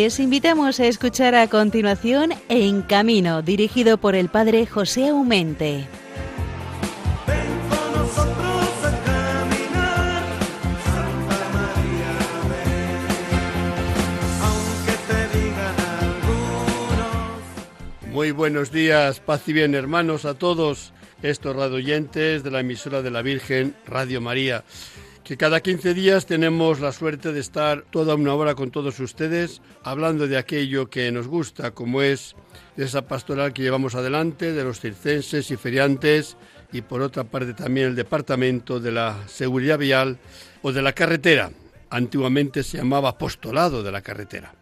Les invitamos a escuchar a continuación En Camino, dirigido por el padre José Aumente. Muy buenos días, paz y bien hermanos a todos estos radioyentes de la emisora de la Virgen Radio María que cada 15 días tenemos la suerte de estar toda una hora con todos ustedes hablando de aquello que nos gusta, como es esa pastoral que llevamos adelante, de los circenses y feriantes y por otra parte también el departamento de la seguridad vial o de la carretera. Antiguamente se llamaba apostolado de la carretera.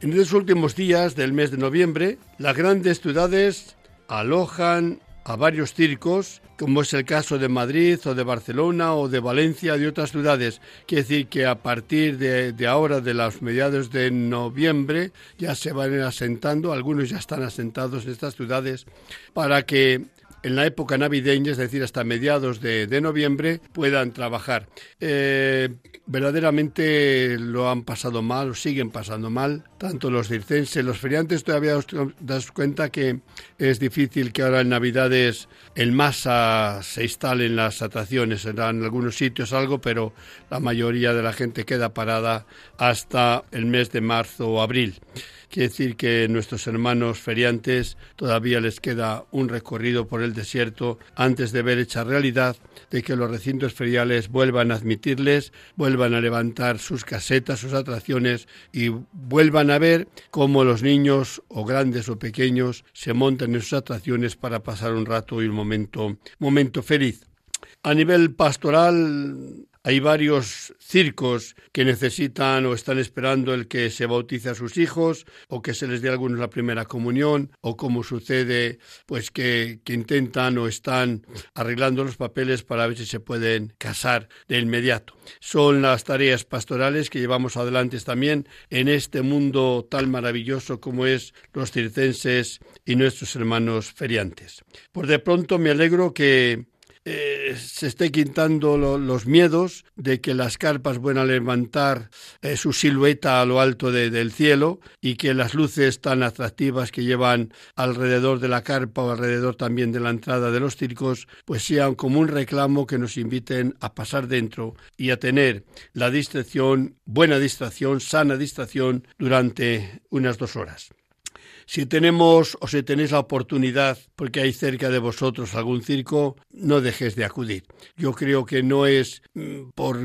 En los últimos días del mes de noviembre, las grandes ciudades alojan a varios circos, como es el caso de Madrid o de Barcelona o de Valencia y otras ciudades. Quiere decir que a partir de, de, ahora, de los mediados de noviembre, ya se van asentando, algunos ya están asentados en estas ciudades, para que en la época navideña, es decir, hasta mediados de, noviembre, puedan trabajar. Eh, verdaderamente lo han pasado mal, o siguen pasando mal, tanto los circenses, los feriantes, todavía os das cuenta que es difícil que ahora en Navidades en masa se instalen las atracciones, en algunos sitios algo, pero la mayoría de la gente queda parada hasta el mes de marzo o abril. Quiere decir que nuestros hermanos feriantes todavía les queda un recorrido por el desierto antes de ver hecha realidad de que los recintos feriales vuelvan a admitirles, vuelvan a levantar sus casetas, sus atracciones y vuelvan a ver cómo los niños o grandes o pequeños se montan en sus atracciones para pasar un rato y un momento, momento feliz. A nivel pastoral, hay varios circos que necesitan o están esperando el que se bautice a sus hijos o que se les dé a algunos la primera comunión o como sucede pues que, que intentan o están arreglando los papeles para ver si se pueden casar de inmediato. Son las tareas pastorales que llevamos adelante también en este mundo tan maravilloso como es los circenses y nuestros hermanos feriantes. Por de pronto me alegro que eh, se esté quitando los miedos de que las carpas puedan levantar eh, su silueta a lo alto del cielo y que las luces tan atractivas que llevan alrededor de la carpa o alrededor también de la entrada de los circos, pues sean como un reclamo que nos inviten a pasar dentro y a tener la distracción, buena distracción, sana distracción durante unas dos horas. Si tenemos o si tenéis la oportunidad, porque hay cerca de vosotros algún circo, no dejes de acudir. Yo creo que no es mm, por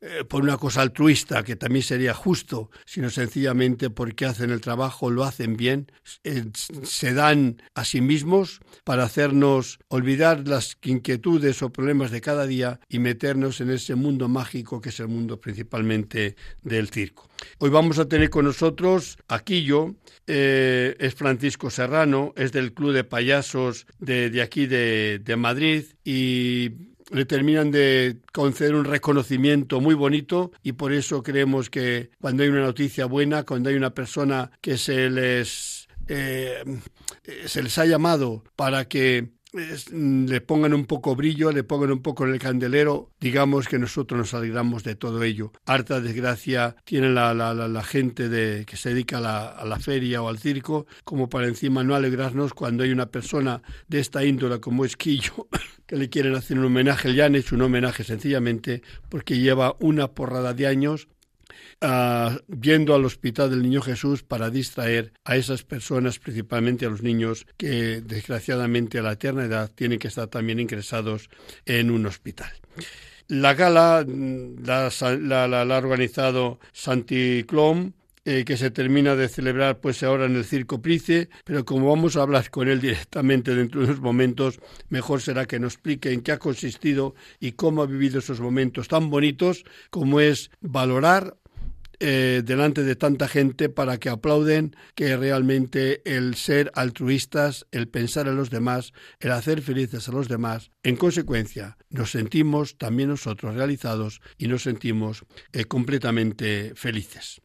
eh, por una cosa altruista, que también sería justo, sino sencillamente porque hacen el trabajo, lo hacen bien, eh, se dan a sí mismos para hacernos olvidar las inquietudes o problemas de cada día y meternos en ese mundo mágico que es el mundo principalmente del circo. Hoy vamos a tener con nosotros aquí yo, eh, es Francisco Serrano, es del Club de Payasos de, de aquí de, de Madrid y le terminan de conceder un reconocimiento muy bonito y por eso creemos que cuando hay una noticia buena, cuando hay una persona que se les eh, se les ha llamado para que Mm, le pongan un poco brillo, le pongan un poco en el candelero, digamos que nosotros nos alegramos de todo ello. Harta desgracia tiene la, la, la, gente de, que se dedica a la, a la, feria o al circo, como para encima no alegrarnos cuando hay una persona de esta índole como es Quillo, que le quieren hacer un homenaje, le han hecho un homenaje sencillamente porque lleva una porrada de años uh, yendo al Hospital del Niño Jesús para distraer a esas personas, principalmente a los niños que desgraciadamente a la eterna edad tienen que estar también ingresados en un hospital. La gala mm, la, la ha organizado Santi Clom, eh, que se termina de celebrar pues ahora en el Circo Price, pero como vamos a hablar con él directamente dentro de unos momentos, mejor será que nos explique en qué ha consistido y cómo ha vivido esos momentos tan bonitos como es valorar eh, delante de tanta gente para que aplauden que realmente el ser altruistas, el pensar en los demás, el hacer felices a los demás, en consecuencia nos sentimos también nosotros realizados y nos sentimos eh, completamente felices.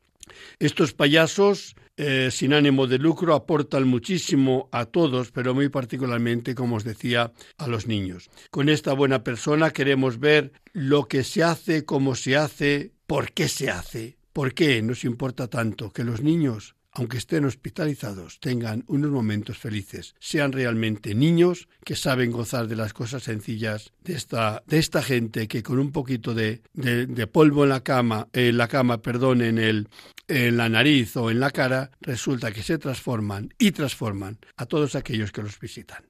Estos payasos eh, sin ánimo de lucro aportan muchísimo a todos, pero muy particularmente, como os decía, a los niños. Con esta buena persona queremos ver lo que se hace, cómo se hace, por qué se hace ¿Por qué nos importa tanto que los niños aunque estén hospitalizados, tengan unos momentos felices, sean realmente niños que saben gozar de las cosas sencillas de esta, de esta gente que con un poquito de, de, polvo en la cama, en la cama, perdón, en el, en la nariz o en la cara, resulta que se transforman y transforman a todos aquellos que los visitan.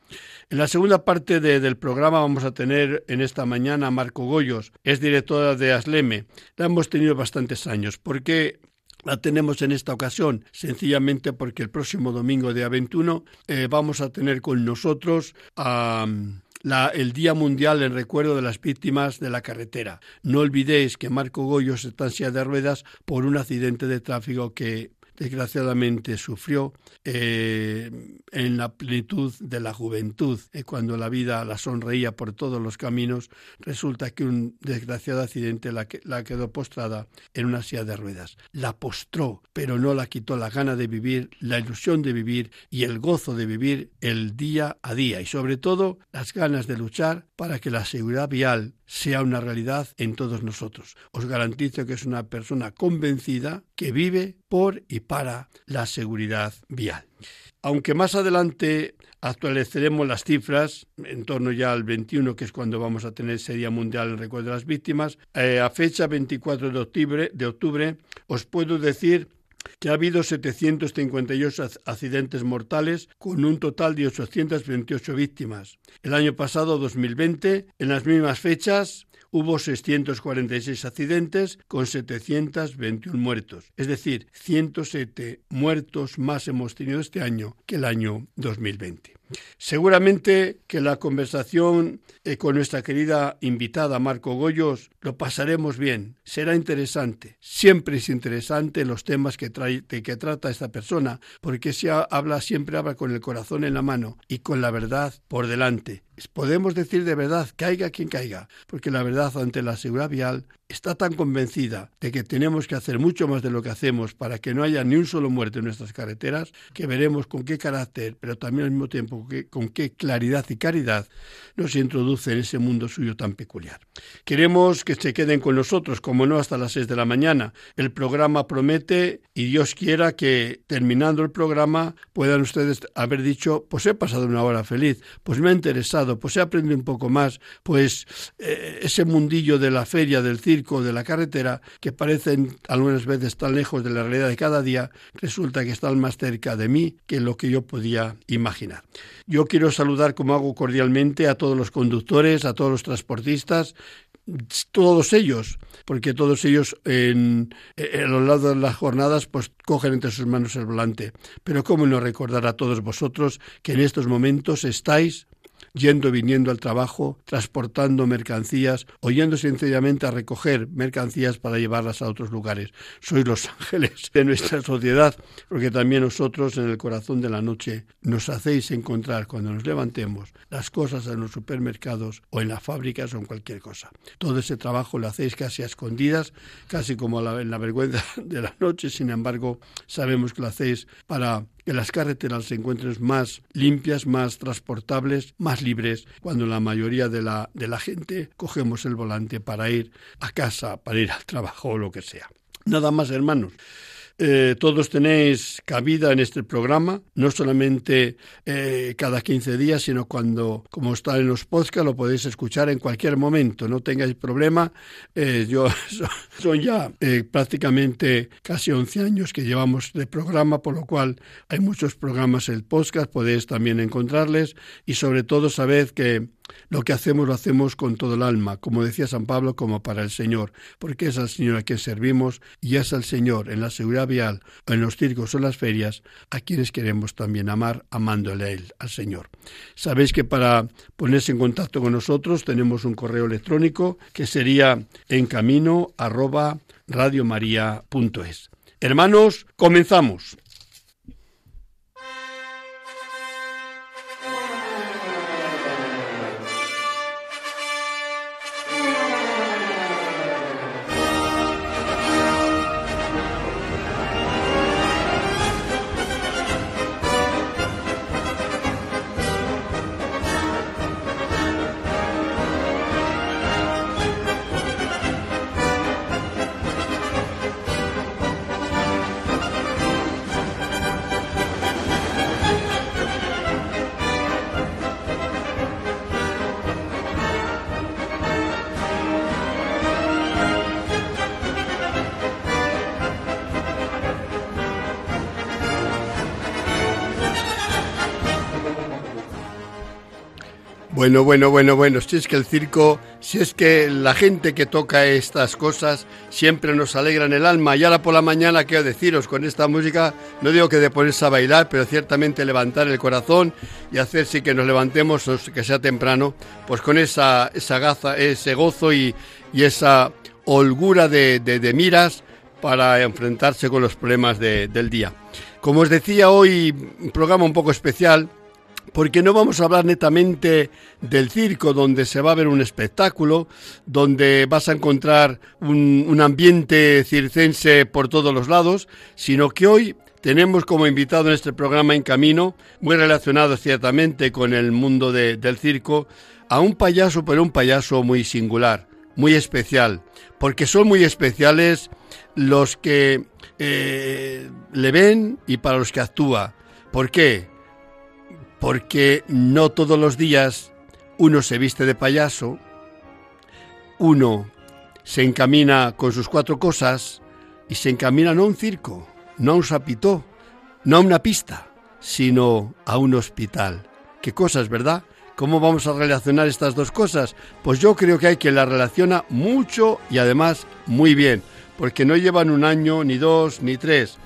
En la segunda parte del programa vamos a tener en esta mañana a Marco Goyos, es directora de Asleme. La hemos tenido bastantes años porque la tenemos en esta ocasión sencillamente porque el próximo domingo de A21 eh, vamos a tener con nosotros el Día Mundial en recuerdo de las víctimas de la carretera. No olvidéis que Marco Goyos está en de ruedas por un accidente de tráfico que desgraciadamente sufrió eh, en la plenitud de la juventud, eh, cuando la vida la sonreía por todos los caminos, resulta que un desgraciado accidente la, la quedó postrada en una silla de ruedas. La postró, pero no la quitó la gana de vivir, la ilusión de vivir y el gozo de vivir el día a día y sobre todo las ganas de luchar para que la seguridad vial sea una realidad en todos nosotros. Os garantizo que es una persona convencida que vive por y para la seguridad vial. Aunque más adelante actualizaremos las cifras, en torno ya al 21, que es cuando vamos a tener ese Día Mundial en Recuerdo de las Víctimas, eh, a fecha 24 de octubre, de octubre, os puedo decir que ha habido 758 accidentes mortales con un total de 828 víctimas. El año pasado, 2020, en las mismas fechas, hubo 646 accidentes con 721 muertos. Es decir, 107 muertos más hemos tenido este año que el año 2020. Seguramente que la conversación eh, con nuestra querida invitada Marco Goyos lo pasaremos bien, será interesante. Siempre es interesante los temas que, trae, que trata esta persona, porque si habla, siempre habla con el corazón en la mano y con la verdad por delante. Podemos decir de verdad, caiga quien caiga, porque la verdad ante la seguridad vial está tan convencida de que tenemos que hacer mucho más de lo que hacemos para que no haya ni un solo muerto en nuestras carreteras, que veremos con qué carácter, pero también al mismo tiempo con qué claridad y caridad nos introduce en ese mundo suyo tan peculiar. Queremos que se queden con nosotros, como no, hasta las seis de la mañana. El programa promete y Dios quiera que terminando el programa puedan ustedes haber dicho, pues he pasado una hora feliz, pues me ha interesado, pues he aprendido un poco más, pues eh, ese mundillo de la feria, del circo, de la carretera, que parecen algunas veces tan lejos de la realidad de cada día, resulta que están más cerca de mí que lo que yo podía imaginar. Yo quiero saludar, como hago cordialmente, a todos los conductores, a todos los transportistas, todos ellos, porque todos ellos en, a lo largo de las jornadas pues cogen entre sus manos el volante. Pero cómo no recordar a todos vosotros que en estos momentos estáis yendo y viniendo al trabajo, transportando mercancías o yendo sencillamente a recoger mercancías para llevarlas a otros lugares. Sois los ángeles de nuestra sociedad, porque también nosotros en el corazón de la noche nos hacéis encontrar cuando nos levantemos las cosas en los supermercados o en las fábricas o en cualquier cosa. Todo ese trabajo lo hacéis casi a escondidas, casi como en la vergüenza de la noche, sin embargo, sabemos que lo hacéis para que las carreteras se encuentren más limpias, más transportables, más libres, cuando la mayoría de la, de la gente cogemos el volante para ir a casa, para ir al trabajo o lo que sea. Nada más, hermanos. Eh, todos tenéis cabida en este programa, no solamente eh, cada 15 días, sino cuando, como está en los podcasts, lo podéis escuchar en cualquier momento, no tengáis problema. Eh, yo son ya prácticamente casi 11 años que llevamos de programa, por lo cual hay muchos programas en el podcast, podéis también encontrarles y sobre todo sabed que lo que hacemos lo hacemos con todo el alma, como decía San Pablo, como para el Señor, porque es al Señor a quien servimos y es al Señor en la seguridad vial, en los circos o en las ferias, a quienes queremos también amar, amándole a Él, al Señor. Sabéis que para ponerse en contacto con nosotros tenemos un correo electrónico que sería en camino arroba Hermanos, comenzamos. Bueno, bueno, bueno, bueno, si es que el circo, si es que la gente que toca estas cosas siempre nos alegra en el alma. Y ahora por la mañana quiero deciros con esta música, no digo que de ponerse a bailar, pero ciertamente levantar el corazón y hacer sí que nos levantemos, que sea temprano, pues con esa, esa gaza, ese gozo y, esa holgura de, de, miras para enfrentarse con los problemas del día. Como os decía hoy, un programa un poco especial porque no vamos a hablar netamente del circo, donde se va a ver un espectáculo, donde vas a encontrar un, ambiente circense por todos los lados, sino que hoy tenemos como invitado en este programa En Camino, muy relacionado ciertamente con el mundo del circo, a un payaso, pero un payaso muy singular, muy especial, porque son muy especiales los que eh, le ven y para los que actúa. ¿Por qué? Porque no todos los días uno se viste de payaso, uno se encamina con sus cuatro cosas y se encamina no a un circo, no a un sapitó, no a una pista, sino a un hospital. ¿Qué cosas, verdad? ¿Cómo vamos a relacionar estas dos cosas? Pues yo creo que hay quien las relaciona mucho y además muy bien, porque no llevan un año, ni dos, ni tres.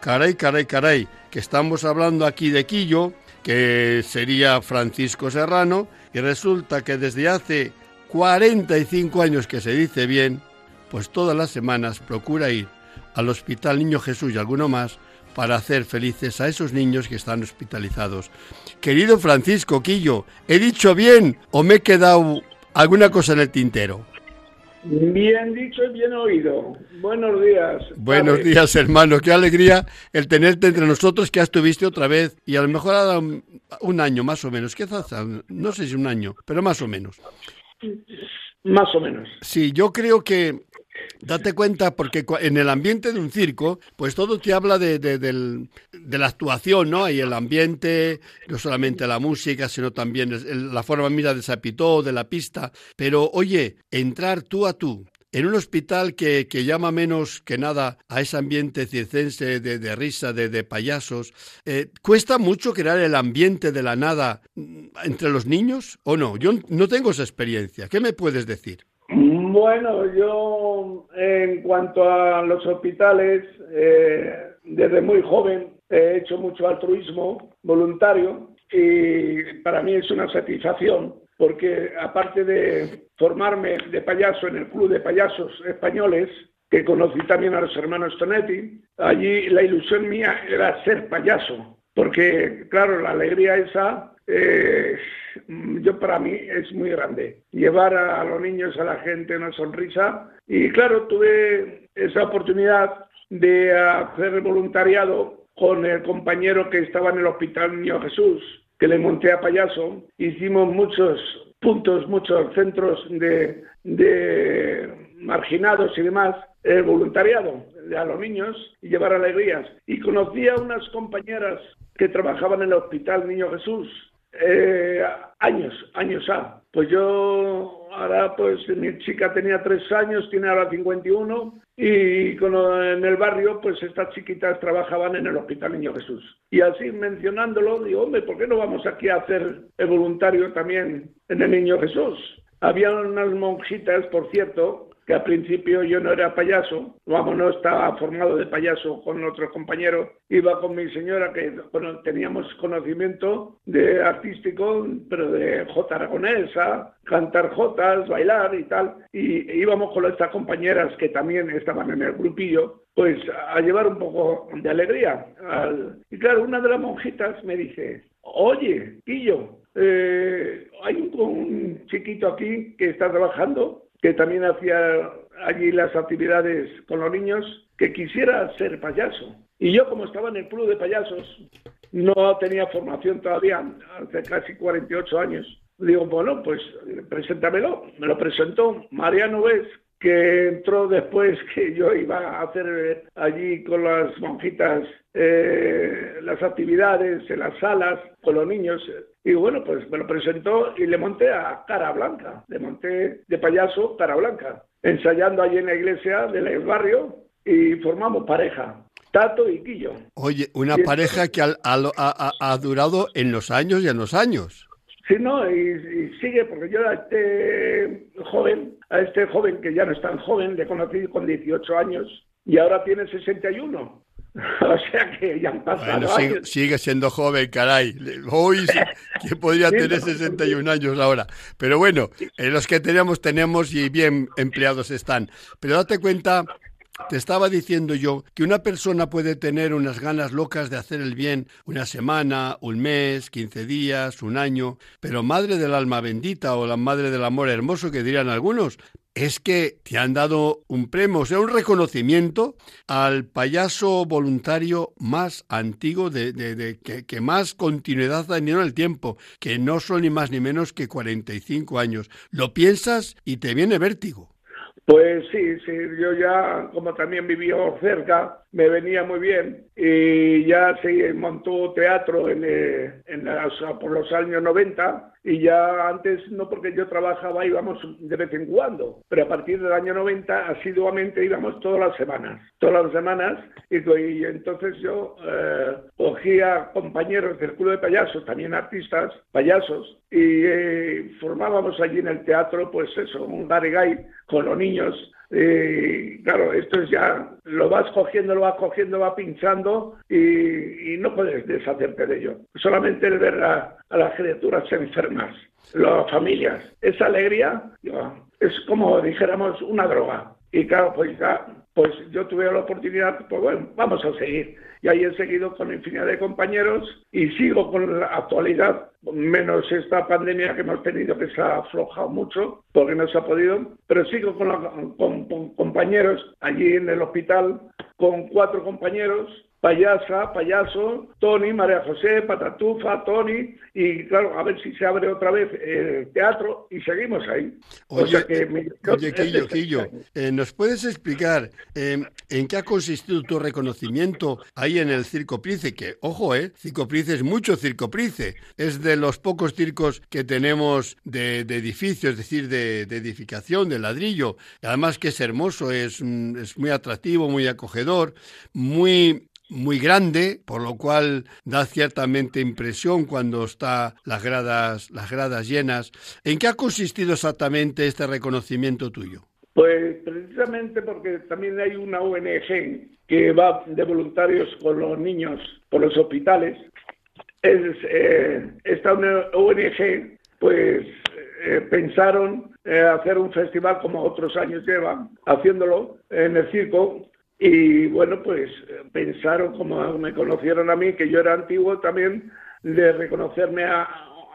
Caray, caray, caray, que estamos hablando aquí de Quillo, que sería Francisco Serrano, y resulta que desde hace 45 años que se dice bien, pues todas las semanas procura ir al Hospital Niño Jesús y alguno más para hacer felices a esos niños que están hospitalizados. Querido Francisco Quillo, ¿he dicho bien o me he quedado alguna cosa en el tintero? Bien dicho y bien oído. Buenos días. Buenos días, hermano. Qué alegría el tenerte entre nosotros, que ya estuviste otra vez y a lo mejor ha dado un año más o menos. Quizás, no sé si un año, pero más o menos. Más o menos. Sí, yo creo que Date cuenta, porque en el ambiente de un circo, pues todo te habla de, de, la actuación, ¿no? Y el ambiente, no solamente la música, sino también la forma mira de sapitó, de la pista. Pero oye, entrar tú a tú en un hospital que, llama menos que nada a ese ambiente circense de, risa, de, de payasos, eh, ¿cuesta mucho crear el ambiente de la nada entre los niños o no? Yo no tengo esa experiencia. ¿Qué me puedes decir? Bueno, yo en cuanto a los hospitales, eh, desde muy joven he hecho mucho altruismo voluntario y para mí es una satisfacción porque aparte de formarme de payaso en el Club de Payasos Españoles, que conocí también a los hermanos Tonetti, allí la ilusión mía era ser payaso, porque claro, la alegría esa eh, yo para mí es muy grande. Llevar a, los niños, a la gente una sonrisa. Y claro, tuve esa oportunidad de hacer voluntariado con el compañero que estaba en el Hospital Niño Jesús, que le monté a payaso. Hicimos muchos puntos, muchos centros de, de marginados y demás, el voluntariado a los niños y llevar alegrías. Y conocí a unas compañeras que trabajaban en el Hospital Niño Jesús eh, años, años A. Pues yo ahora, pues mi chica tenía tres años, tiene ahora 51 y con, en el barrio, pues estas chiquitas trabajaban en el Hospital Niño Jesús. Y así mencionándolo, digo, hombre, ¿por qué no vamos aquí a hacer el voluntario también en el Niño Jesús? Había unas monjitas, por cierto, que al principio yo no era payaso, vamos, no estaba formado de payaso con otros compañeros, iba con mi señora que bueno, teníamos conocimiento de artístico, pero de jota aragonesa, cantar jotas, bailar y tal, y íbamos con estas compañeras que también estaban en el grupillo, pues a llevar un poco de alegría. Y claro, una de las monjitas me dice, oye, Quillo, eh, hay un chiquito aquí que está trabajando que también hacía allí las actividades con los niños, que quisiera ser payaso. Y yo, como estaba en el club de payasos, no tenía formación todavía, hace casi 48 años. Digo, bueno, pues preséntamelo. Me lo presentó Mariano Ves, que entró después que yo iba a hacer allí con las monjitas eh, las actividades en las salas con los niños. Y bueno, pues me lo presentó y le monté a cara blanca, le monté de payaso cara blanca, ensayando allí en la iglesia del barrio y formamos pareja. Tato y Quillo. Oye, una pareja que ha, ha, durado en los años y en los años. Sí, no, y, sigue, porque yo a este joven, a este joven que ya no es tan joven, le conocí con 18 años y ahora tiene 61. o sea que ya han pasado sigue, siendo joven, caray. Hoy, ¿quién podría tener 61 años ahora? Pero bueno, eh, los que tenemos, tenemos y bien empleados están. Pero date cuenta te estaba diciendo yo que una persona puede tener unas ganas locas de hacer el bien una semana, un mes, quince días, un año, pero madre del alma bendita o la madre del amor hermoso que dirían algunos, es que te han dado un premio, o sea, un reconocimiento al payaso voluntario más antiguo, de, que, más continuidad ha tenido en el tiempo, que no son ni más ni menos que 45 años. Lo piensas y te viene vértigo. Pues sí, sí, yo ya, como también vivió cerca, me venía muy bien. Y ya se montó teatro en, eh, en por los años 90 y ya antes no porque yo trabajaba íbamos de vez en cuando, pero a partir del año 90 asiduamente íbamos todas las semanas, todas las semanas. Y, entonces yo eh, cogía compañeros del club de payasos, también artistas, payasos y eh, formábamos allí en el teatro pues eso, un garegay con los niños y claro, esto es ya, lo vas cogiendo, lo vas cogiendo, va pinchando y, no puedes deshacerte de ello. Solamente el ver a, las criaturas enfermas, las familias, esa alegría es como dijéramos una droga. Y claro, pues ya, pues yo tuve la oportunidad, pues bueno, vamos a seguir. Y ahí he seguido con infinidad de compañeros y sigo con la actualidad, menos esta pandemia que hemos tenido que se ha aflojado mucho porque no se ha podido, pero sigo con, con compañeros allí en el hospital, con cuatro compañeros payasa, payaso, Tony, María José, Patatufa, Tony, y claro, a ver si se abre otra vez el teatro y seguimos ahí. Oye, oye Quillo, eh, ¿nos puedes explicar em, en qué ha consistido tu reconocimiento ahí en el Circo Price? Que, ojo, eh, Circo Price es mucho Circo Price, es de los pocos circos que tenemos de, edificios, es decir, de, de, edificación, de ladrillo, además que es hermoso, es, mm, es muy atractivo, muy acogedor, muy muy grande, por lo cual da ciertamente impresión cuando está las gradas, las gradas llenas. ¿En qué ha consistido exactamente este reconocimiento tuyo? Pues precisamente porque también hay una ONG que va de voluntarios con los niños por los hospitales. Es, eh, esta ONG, pues eh, pensaron eh, hacer un festival como otros años llevan haciéndolo en el circo y bueno, pues pensaron, como me conocieron a mí, que yo era antiguo también, de reconocerme a,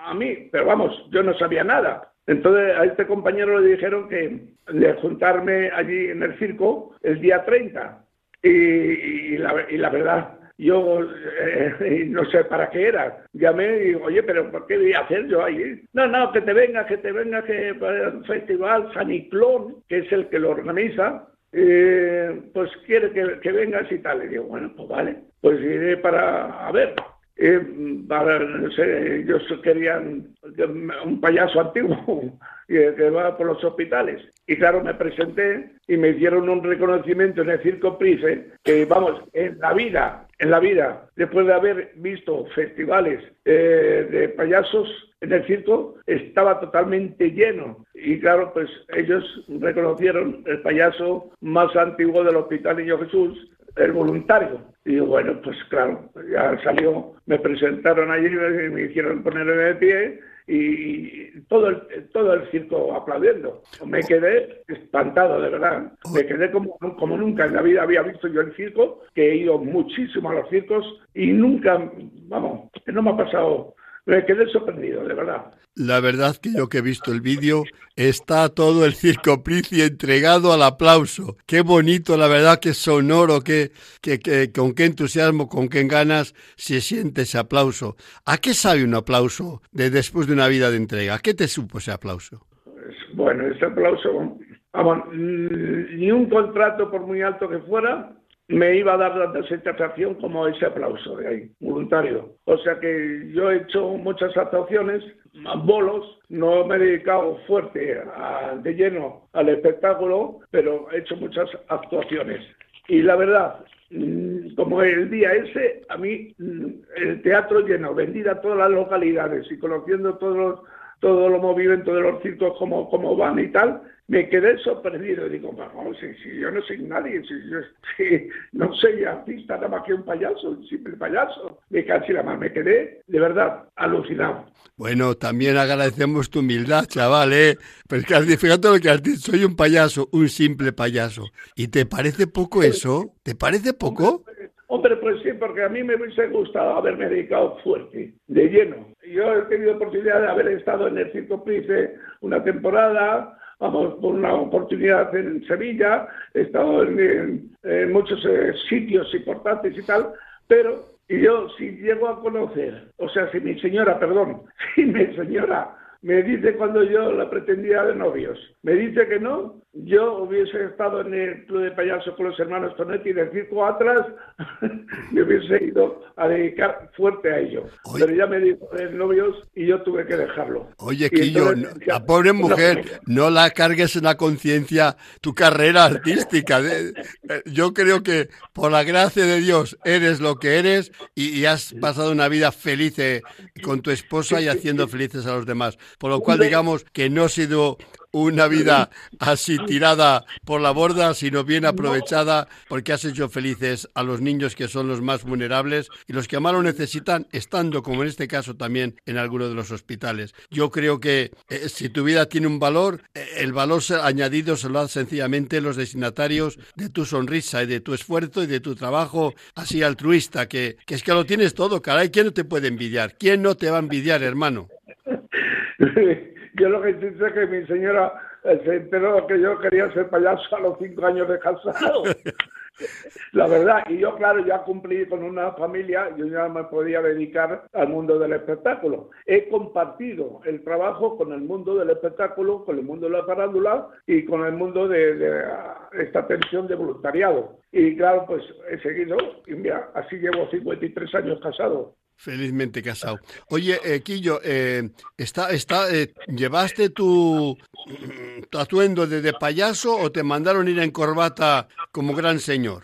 a mí. Pero vamos, yo no sabía nada. Entonces a este compañero le dijeron que de juntarme allí en el circo el día 30. Y, la, y la, verdad, yo eh, no sé para qué era. Llamé y digo, oye, pero ¿por qué voy a hacer yo ahí? No, no, que te venga, que te venga, que para el festival Saniclón, que es el que lo organiza, eh, pues quiere que, vengas y tal. Y digo, bueno, pues vale, pues iré para, a ver, eh, para, no sé, ellos querían un payaso antiguo que va por los hospitales. Y claro, me presenté y me hicieron un reconocimiento en el Circo Price, que vamos, en la vida, en la vida, después de haber visto festivales eh, de payasos en el circo, estaba totalmente lleno. Y claro, pues ellos reconocieron el payaso más antiguo del Hospital Niño Jesús, el voluntario. Y bueno, pues claro, ya salió, me presentaron allí y me hicieron ponerme de pie y todo el, todo el circo aplaudiendo. Me quedé espantado, de verdad. Me quedé como, como nunca en la vida había visto yo el circo, que he ido muchísimo a los circos y nunca, vamos, no me ha pasado me quedé sorprendido, de verdad. La verdad que yo que he visto el vídeo, está todo el circo Prici entregado al aplauso. Qué bonito, la verdad que sonoro, que, que, que, con qué entusiasmo, con qué ganas se siente ese aplauso. ¿A qué sabe un aplauso de después de una vida de entrega? ¿A qué te supo ese aplauso? Pues, bueno, ese aplauso, vamos, ni un contrato por muy alto que fuera, me iba a dar la satisfacción como ese aplauso de ahí, voluntario. O sea que yo he hecho muchas actuaciones, bolos, no me he dedicado fuerte de lleno al espectáculo, pero he hecho muchas actuaciones. Y la verdad, mm, como el día ese, a mí mm, el teatro lleno, vendida a todas las localidades y conociendo todos los todo lo movimiento de los circos, cómo, cómo van y tal, me quedé sorprendido. Digo, vamos, si, si, yo no soy nadie, si yo no soy artista, nada más que un payaso, un simple payaso. Me casi la más, me quedé de verdad alucinado. Bueno, también agradecemos tu humildad, chaval, ¿eh? Porque fíjate lo que has dicho, soy un payaso, un simple payaso. ¿Y te parece poco eso? ¿Te parece poco? Hombre, pues sí, porque a mí me hubiese gustado haberme dedicado fuerte, de lleno. Yo he tenido oportunidad de haber estado en el Circo Price una temporada, por una oportunidad en Sevilla, he estado en, muchos eh, sitios importantes y tal, pero yo si llego a conocer, o sea, si mi señora, perdón, si mi señora me dice cuando yo la pretendía de novios, me dice que no, yo hubiese estado en el club de payasos con los hermanos Tonetti del circo atrás, me hubiese ido a dedicar fuerte a ello. Pero ya me dijo de novios y yo tuve que dejarlo. Oye, Quillo, la pobre mujer, no la cargues en la conciencia tu carrera artística. Yo creo que por la gracia de Dios eres lo que eres y, y has pasado una vida feliz eh, con tu esposa y haciendo felices a los demás. Por lo cual, digamos que no ha sido una vida así tirada por la borda, sino bien aprovechada, porque has hecho felices a los niños que son los más vulnerables y los que más lo necesitan, estando, como en este caso también, en alguno de los hospitales. Yo creo que eh, si tu vida tiene un valor, eh, el valor añadido se lo dan sencillamente los destinatarios de tu sonrisa y de tu esfuerzo y de tu trabajo así altruista, que, que es que lo tienes todo, caray, ¿quién no te puede envidiar? ¿Quién no te va a envidiar, hermano? Yo lo que sé es que mi señora eh, se enteró que yo quería ser payaso a los cinco años de casado. La verdad, y yo, claro, ya cumplí con una familia, yo ya me podía dedicar al mundo del espectáculo. He compartido el trabajo con el mundo del espectáculo, con el mundo de la farándula y con el mundo de, de esta atención de voluntariado. Y claro, pues he seguido, y mira, así llevo 53 años casado. Felizmente casado. Oye, eh, Quillo, eh, está, está, eh, ¿llevaste tu, tu atuendo de, de, payaso o te mandaron ir en corbata como gran señor?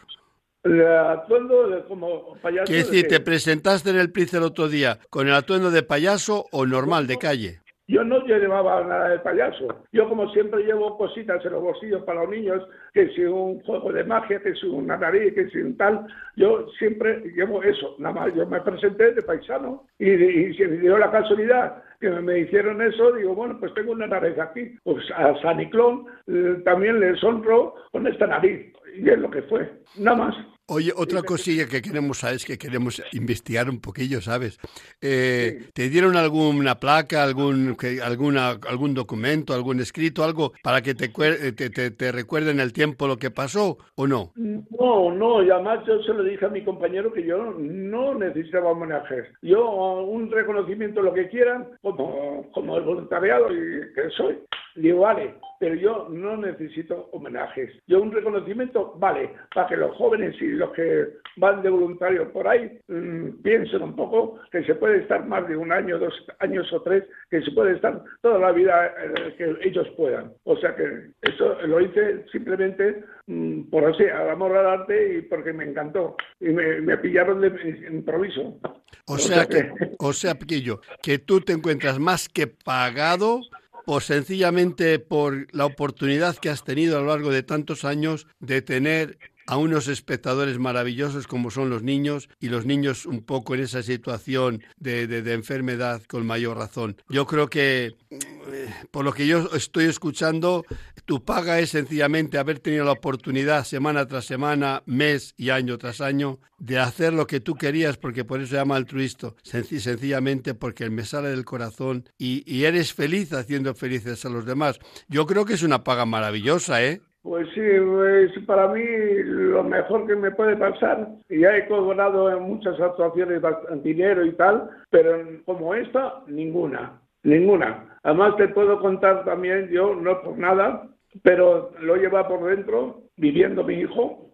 El atuendo de, como payaso. ¿Qué decir, te presentaste en el Price el otro día con el atuendo de payaso o normal, de calle? Yo no llevaba nada de payaso. Yo, como siempre, llevo cositas en los bolsillos para los niños, que si un juego de magia, que si una nariz, que si un tal. Yo siempre llevo eso. Nada más, yo me presenté de paisano y, y me dio la casualidad que me hicieron eso. Digo, bueno, pues tengo una nariz aquí. Pues a Saniclón eh, también le honro con esta nariz. Y es lo que fue. Nada más. Oye, otra cosilla que queremos saber es que queremos investigar un poquillo, ¿sabes? Eh, ¿Te dieron alguna placa, algún, que, alguna, algún documento, algún escrito, algo para que te, te, te, te, recuerden el tiempo lo que pasó o no? No, no, y además yo se lo dije a mi compañero que yo no necesitaba homenajes. Yo un reconocimiento, lo que quieran, como, como el voluntariado y que soy, digo, vale, pero yo no necesito homenajes. Yo un reconocimiento, vale, para que los jóvenes y los que van de voluntario por ahí mmm, piensen un poco que se puede estar más de un año, dos años o tres, que se puede estar toda la vida eh, que ellos puedan. O sea que eso lo hice simplemente mmm, por así, al amor al arte y porque me encantó. Y me, me pillaron de improviso. O sea, que, o sea, Piquillo, que tú te encuentras más que pagado o sencillamente por la oportunidad que has tenido a lo largo de tantos años de tener a unos espectadores maravillosos como son los niños y los niños un poco en esa situación de, de, enfermedad con mayor razón. Yo creo que, por lo que yo estoy escuchando, tu paga es sencillamente haber tenido la oportunidad semana tras semana, mes y año tras año de hacer lo que tú querías, porque por eso se llama altruisto, Senc sencillamente porque me sale del corazón y, y eres feliz haciendo felices a los demás. Yo creo que es una paga maravillosa, ¿eh? Pues sí, es para mí lo mejor que me puede pasar. Ya he cobrado en muchas actuaciones dinero y tal, pero como esta, ninguna, ninguna. Además te puedo contar también, yo no por nada, pero lo lleva por dentro, viviendo mi hijo,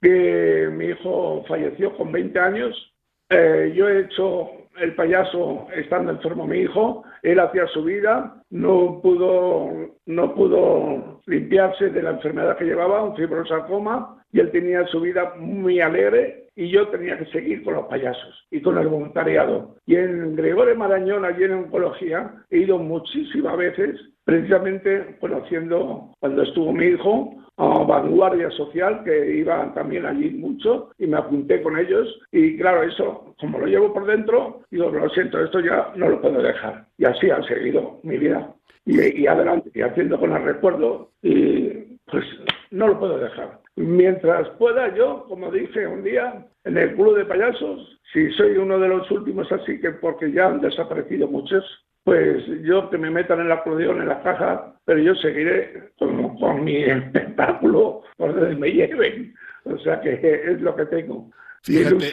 que mi hijo falleció con 20 años. Eh, yo he hecho el payaso estando enfermo mi hijo, él hacía su vida, no pudo, no pudo limpiarse de la enfermedad que llevaba, un fibrosarcoma, y él tenía su vida muy alegre y yo tenía que seguir con los payasos y con el voluntariado. Y en Gregorio Marañón, allí en oncología, he ido muchísimas veces, precisamente conociendo cuando estuvo mi hijo a Vanguardia Social, que iba también allí mucho, y me apunté con ellos. Y claro, eso, como lo llevo por dentro, digo, lo siento, esto ya no lo puedo dejar. Y así ha seguido mi vida. Y, y adelante, y haciendo con el recuerdo, y pues no lo puedo dejar. Mientras pueda yo, como dije un día, en el club de payasos, si soy uno de los últimos así que porque ya han desaparecido muchos, pues yo que me metan en la acordeón, en la caja, pero yo seguiré con, con mi espectáculo por donde me lleven. O sea que es lo que tengo. Fíjate,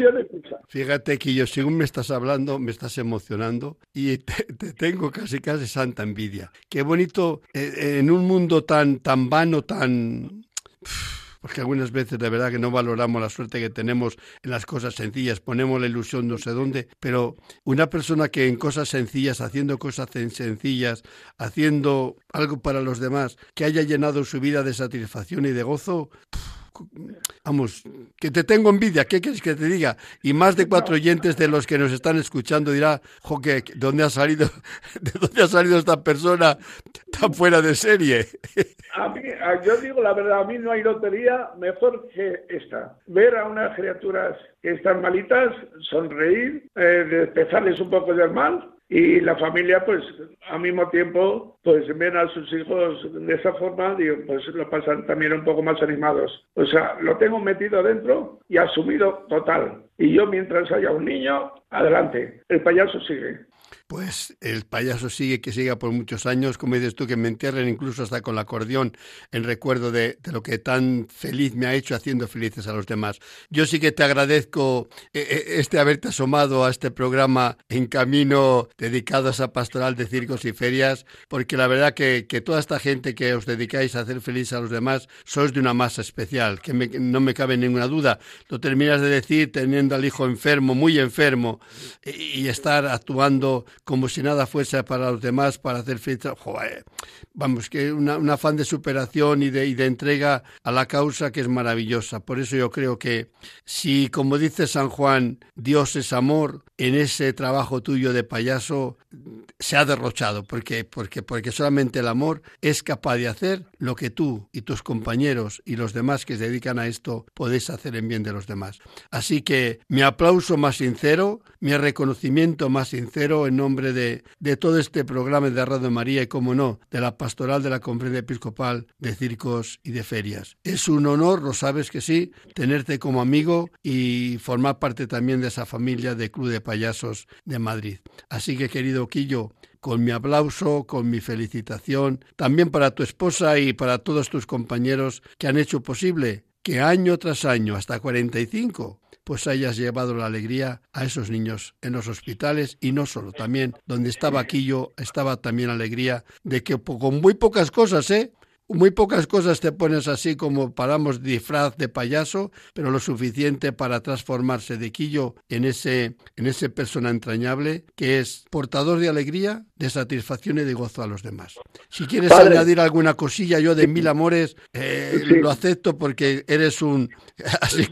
fíjate que yo, según me estás hablando, me estás emocionando y te, tengo casi casi santa envidia. Qué bonito eh, en un mundo tan, tan vano, tan porque algunas veces de verdad que no valoramos la suerte que tenemos en las cosas sencillas, ponemos la ilusión no sé dónde, pero una persona que en cosas sencillas, haciendo cosas sencillas, haciendo algo para los demás, que haya llenado su vida de satisfacción y de gozo, vamos, que te tengo envidia, ¿qué quieres que te diga? Y más de cuatro oyentes de los que nos están escuchando dirá, jo, ¿de dónde ha salido, de dónde ha salido esta persona tan fuera de serie? A mí, yo digo la verdad, a mí no hay lotería mejor que esta. Ver a unas criaturas que están malitas, sonreír, eh, despejarles un poco del mal y la familia pues al mismo tiempo pues ven a sus hijos de esa forma y pues lo pasan también un poco más animados. O sea lo tengo metido dentro y asumido total. Y yo mientras haya un niño adelante. El payaso sigue pues el payaso sigue, que siga por muchos años, como dices tú, que me entierren incluso hasta con el acordeón en recuerdo de, lo que tan feliz me ha hecho haciendo felices a los demás. Yo sí que te agradezco eh, eh, este haberte asomado a este programa en camino dedicado a esa pastoral de circos y ferias, porque la verdad que, que toda esta gente que os dedicáis a hacer felices a los demás sois de una masa especial, que no me cabe ninguna duda. Lo terminas de decir teniendo al hijo enfermo, muy enfermo, y estar actuando como si nada fuese para los demás, para hacer fiesta. Vamos, que una, un afán de superación y de, y de entrega a la causa que es maravillosa. Por eso yo creo que si, como dice San Juan, Dios es amor, en ese trabajo tuyo de payaso se ha derrochado, porque, porque, porque solamente el amor es capaz de hacer lo que tú y tus compañeros y los demás que se dedican a esto podéis hacer en bien de los demás. Así que mi aplauso más sincero, mi reconocimiento más sincero en nombre de, de todo este programa de Radio María y, como no, de la pastoral de la Conferencia Episcopal de Circos y de Ferias. Es un honor, lo sabes que sí, tenerte como amigo y formar parte también de esa familia de Club de Payasos de Madrid. Así que, querido Quillo, con mi aplauso, con mi felicitación, también para tu esposa y para todos tus compañeros que han hecho posible que año tras año, hasta 45, pues hayas llevado la alegría a esos niños en los hospitales y no solo, también donde estaba Quillo, estaba también alegría de que con muy pocas cosas, ¿eh? Muy pocas cosas te pones así como paramos disfraz de payaso, pero lo suficiente para transformarse de Quillo en ese, en ese persona entrañable que es portador de alegría, de satisfacción y de gozo a los demás. Si quieres añadir alguna cosilla, yo de mil amores eh, lo acepto porque eres un así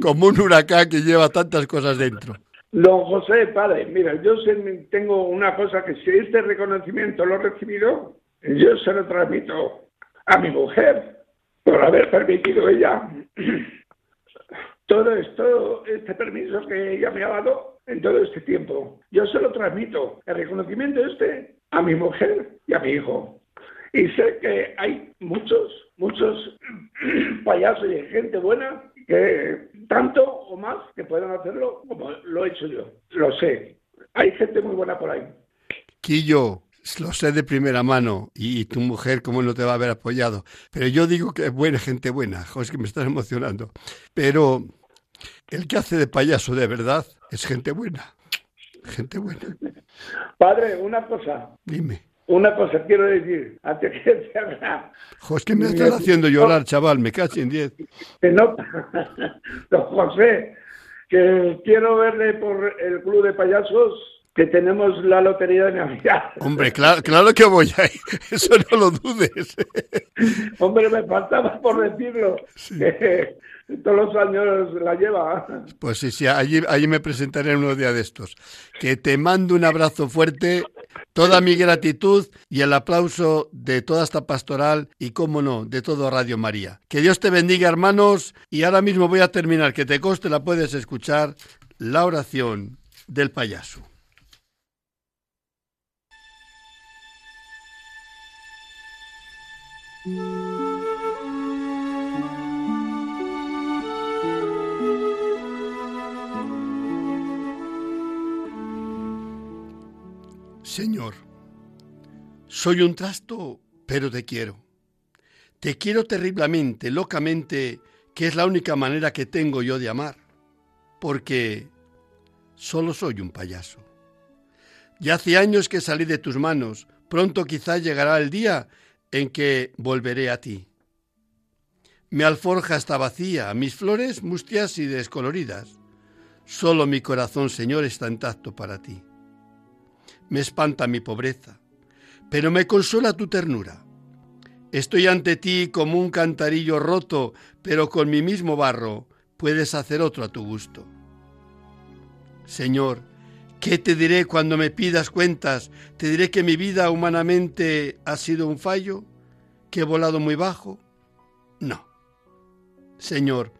como un huracán que lleva tantas cosas dentro. Don José, padre, mira, yo tengo una cosa que si este reconocimiento lo he recibido, yo se lo transmito a mi mujer por haber permitido ella todo esto, este permiso que ella me ha dado en todo este tiempo. Yo se lo transmito, el reconocimiento este, a mi mujer y a mi hijo. Y sé que hay muchos, muchos payasos y gente buena que tanto o más que puedan hacerlo como lo he hecho yo. Lo sé. Hay gente muy buena por ahí. Quillo, lo sé de primera mano y tu mujer cómo no te va a haber apoyado. Pero yo digo que es buena, gente buena. es que me estás emocionando. Pero el que hace de payaso de verdad es gente buena. Gente buena. Padre, una cosa. Dime. Una cosa quiero decir, antes que haga... Jo, es que me estás haciendo llorar, chaval, me cacho en diez. No, don José, que quiero verle por el club de payasos que tenemos la lotería de Navidad. Hombre, claro, claro que voy ahí, eso no lo dudes. Hombre, me faltaba por decirlo, que todos los años la lleva. Pues sí, sí, allí, allí me presentaré unos días de estos. Que te mando un abrazo fuerte, toda mi gratitud y el aplauso de toda esta pastoral y, cómo no, de todo Radio María. Que Dios te bendiga, hermanos, y ahora mismo voy a terminar, que te coste, la puedes escuchar, la oración del payaso. Señor, soy un trasto, pero te quiero. Te quiero terriblemente, locamente, que es la única manera que tengo yo de amar, porque solo soy un payaso. Ya hace años que salí de tus manos, pronto quizá llegará el día en que volveré a ti. Mi alforja está vacía, mis flores mustias y descoloridas. Solo mi corazón, Señor, está intacto para ti. Me espanta mi pobreza, pero me consuela tu ternura. Estoy ante ti como un cantarillo roto, pero con mi mismo barro puedes hacer otro a tu gusto. Señor, ¿Qué te diré cuando me pidas cuentas? ¿Te diré que mi vida humanamente ha sido un fallo? ¿Que he volado muy bajo? No. Señor,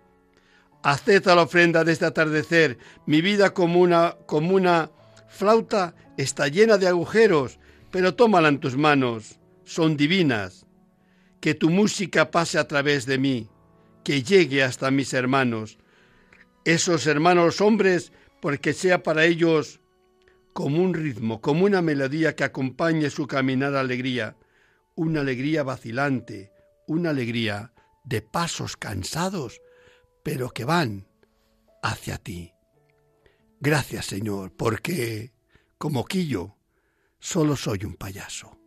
acepta la ofrenda de este atardecer. Mi vida como una, como una flauta está llena de agujeros, pero tómala en tus manos. Son divinas. Que tu música pase a través de mí, que llegue hasta mis hermanos. Esos hermanos hombres, porque sea para ellos como un ritmo, como una melodía que acompañe su caminar alegría, una alegría vacilante, una alegría de pasos cansados, pero que van hacia ti. Gracias, Señor, porque, como Quillo, solo soy un payaso.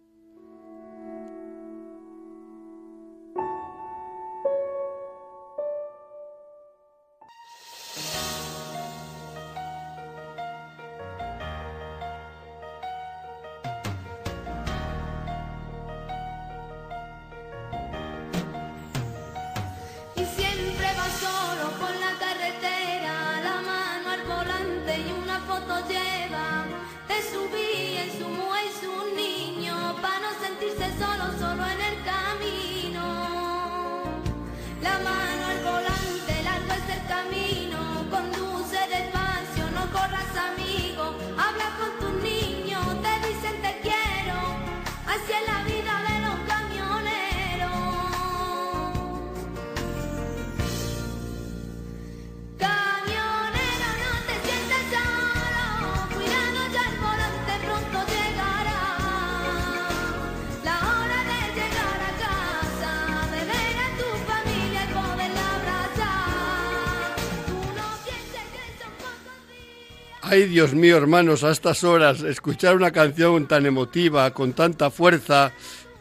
Ay, Dios mío, hermanos, a estas horas, escuchar una canción tan emotiva, con tanta fuerza,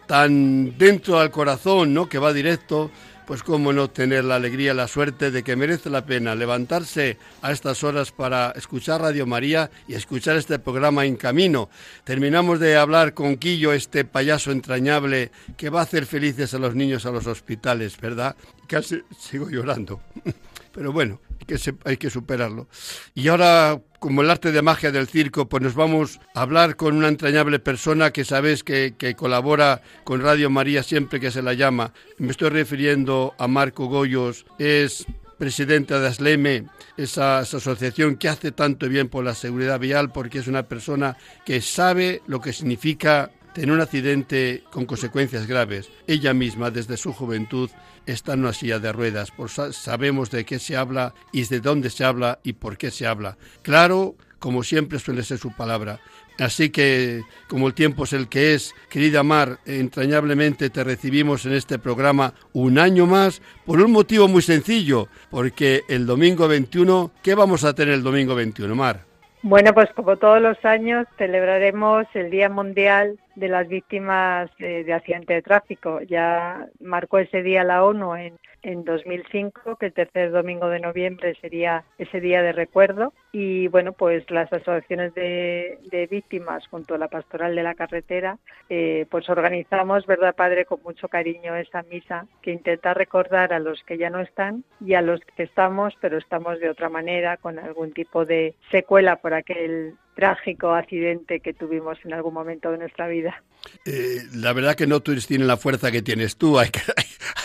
tan dentro del corazón, ¿no? Que va directo, pues cómo no tener la alegría, la suerte de que merece la pena levantarse a estas horas para escuchar Radio María y escuchar este programa en camino. Terminamos de hablar con Quillo, este payaso entrañable que va a hacer felices a los niños a los hospitales, ¿verdad? Casi sigo llorando. Pero bueno, que hay que superarlo. Y ahora, como el arte de magia del circo, pues nos vamos a hablar con una entrañable persona que sabes que, colabora con Radio María siempre que se la llama. Me estoy refiriendo a Marco Goyos, es presidente de ASLEME, esa, esa, asociación que hace tanto bien por la seguridad vial, porque es una persona que sabe lo que significa tener un accidente con consecuencias graves. Ella misma, desde su juventud, está en una silla de ruedas. Por, sabemos de qué se habla y de dónde se habla y por qué se habla. Claro, como siempre suele ser su palabra. Así que, como el tiempo es el que es, querida Mar, entrañablemente te recibimos en este programa un año más por un motivo muy sencillo, porque el domingo 21, ¿qué vamos a tener el domingo 21, Mar? Bueno, pues como todos los años celebraremos el Día Mundial de las víctimas de, accidente de tráfico. Ya marcó ese día la ONU en, en 2005, que el tercer domingo de noviembre sería ese día de recuerdo. Y bueno, pues las asociaciones de, víctimas junto a la pastoral de la carretera, eh, pues organizamos, ¿verdad, Padre, con mucho cariño esa misa que intenta recordar a los que ya no están y a los que estamos, pero estamos de otra manera, con algún tipo de secuela por aquel trágico accidente que tuvimos en algún momento de nuestra vida. Eh, la verdad que no tienen la fuerza que tienes tú, hay que,